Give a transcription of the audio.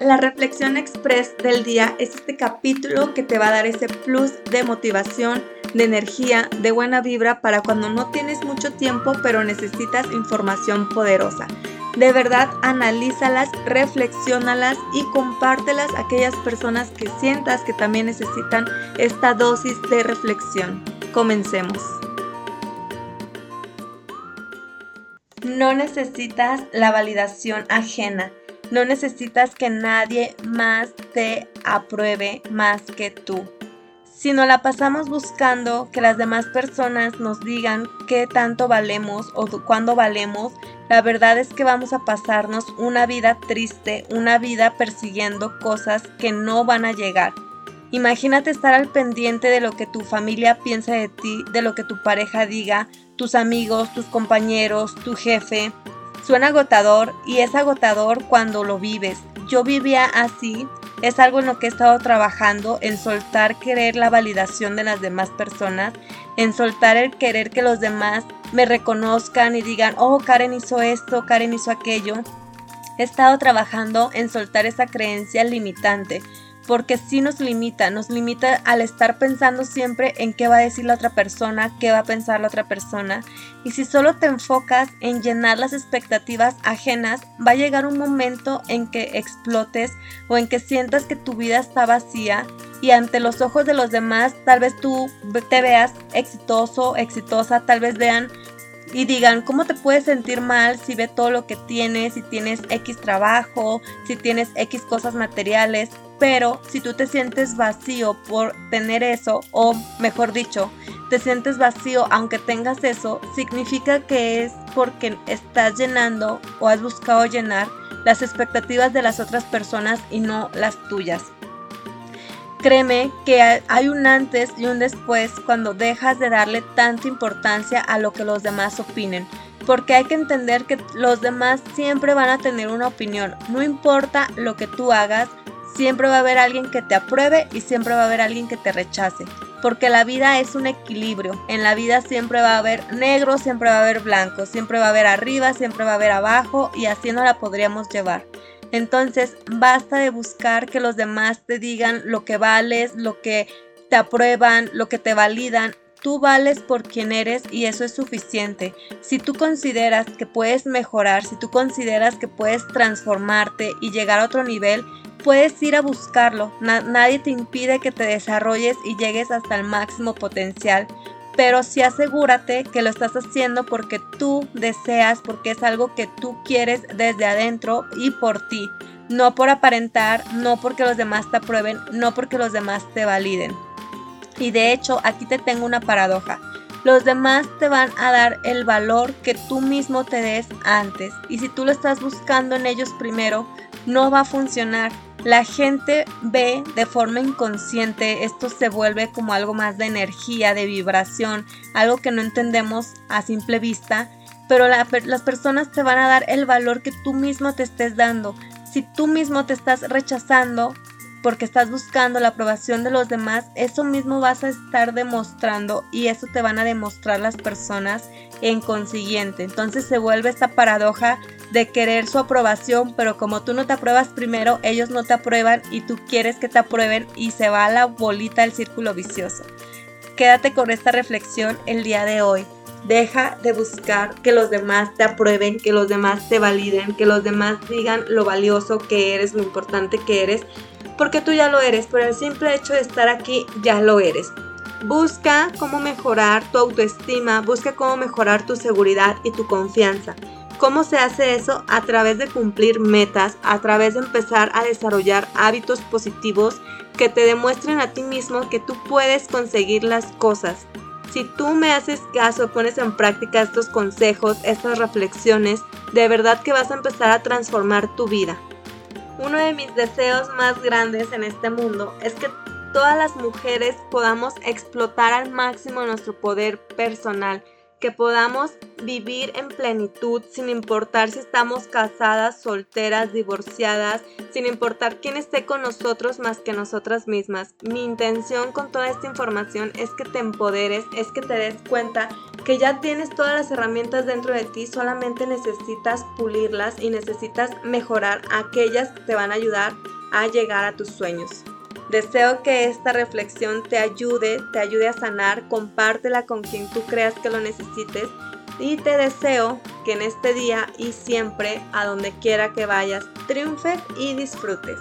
La reflexión express del día es este capítulo que te va a dar ese plus de motivación, de energía, de buena vibra para cuando no tienes mucho tiempo pero necesitas información poderosa. De verdad, analízalas, reflexiónalas y compártelas a aquellas personas que sientas que también necesitan esta dosis de reflexión. Comencemos. No necesitas la validación ajena no necesitas que nadie más te apruebe más que tú. Si no la pasamos buscando que las demás personas nos digan qué tanto valemos o cuándo valemos, la verdad es que vamos a pasarnos una vida triste, una vida persiguiendo cosas que no van a llegar. Imagínate estar al pendiente de lo que tu familia piensa de ti, de lo que tu pareja diga, tus amigos, tus compañeros, tu jefe, Suena agotador y es agotador cuando lo vives. Yo vivía así, es algo en lo que he estado trabajando, en soltar querer la validación de las demás personas, en soltar el querer que los demás me reconozcan y digan, oh, Karen hizo esto, Karen hizo aquello. He estado trabajando en soltar esa creencia limitante porque sí nos limita, nos limita al estar pensando siempre en qué va a decir la otra persona, qué va a pensar la otra persona. Y si solo te enfocas en llenar las expectativas ajenas, va a llegar un momento en que explotes o en que sientas que tu vida está vacía y ante los ojos de los demás tal vez tú te veas exitoso, exitosa, tal vez vean y digan, ¿cómo te puedes sentir mal si ve todo lo que tienes, si tienes X trabajo, si tienes X cosas materiales? Pero si tú te sientes vacío por tener eso, o mejor dicho, te sientes vacío aunque tengas eso, significa que es porque estás llenando o has buscado llenar las expectativas de las otras personas y no las tuyas. Créeme que hay un antes y un después cuando dejas de darle tanta importancia a lo que los demás opinen. Porque hay que entender que los demás siempre van a tener una opinión. No importa lo que tú hagas, Siempre va a haber alguien que te apruebe y siempre va a haber alguien que te rechace. Porque la vida es un equilibrio. En la vida siempre va a haber negro, siempre va a haber blanco, siempre va a haber arriba, siempre va a haber abajo y así no la podríamos llevar. Entonces, basta de buscar que los demás te digan lo que vales, lo que te aprueban, lo que te validan. Tú vales por quien eres y eso es suficiente. Si tú consideras que puedes mejorar, si tú consideras que puedes transformarte y llegar a otro nivel, puedes ir a buscarlo. nadie te impide que te desarrolles y llegues hasta el máximo potencial. Pero sí asegúrate que lo estás haciendo porque tú deseas, porque es algo que tú quieres desde adentro y por ti. No por aparentar, no porque los demás te aprueben, no porque los demás te validen. Y de hecho, aquí te tengo una paradoja. Los demás te van a dar el valor que tú mismo te des antes. Y si tú lo estás buscando en ellos primero, no va a funcionar la gente ve de forma inconsciente, esto se vuelve como algo más de energía, de vibración, algo que no entendemos a simple vista, pero las personas te van a dar el valor que tú mismo te estés dando. Si tú mismo te estás rechazando porque estás buscando la aprobación de los demás, eso mismo vas a estar demostrando y eso te van a demostrar las personas en consiguiente. Entonces se vuelve esta paradoja de querer su aprobación, pero como tú no te apruebas primero, ellos no te aprueban y tú quieres que te aprueben y se va a la bolita del círculo vicioso. Quédate con esta reflexión el día de hoy. Deja de buscar que los demás te aprueben, que los demás te validen, que los demás digan lo valioso que eres, lo importante que eres, porque tú ya lo eres. Por el simple hecho de estar aquí, ya lo eres. Busca cómo mejorar tu autoestima, busca cómo mejorar tu seguridad y tu confianza. ¿Cómo se hace eso? A través de cumplir metas, a través de empezar a desarrollar hábitos positivos que te demuestren a ti mismo que tú puedes conseguir las cosas. Si tú me haces caso, pones en práctica estos consejos, estas reflexiones, de verdad que vas a empezar a transformar tu vida. Uno de mis deseos más grandes en este mundo es que todas las mujeres podamos explotar al máximo nuestro poder personal que podamos vivir en plenitud sin importar si estamos casadas, solteras, divorciadas, sin importar quién esté con nosotros más que nosotras mismas. Mi intención con toda esta información es que te empoderes, es que te des cuenta que ya tienes todas las herramientas dentro de ti, solamente necesitas pulirlas y necesitas mejorar aquellas que te van a ayudar a llegar a tus sueños. Deseo que esta reflexión te ayude, te ayude a sanar, compártela con quien tú creas que lo necesites y te deseo que en este día y siempre, a donde quiera que vayas, triunfes y disfrutes.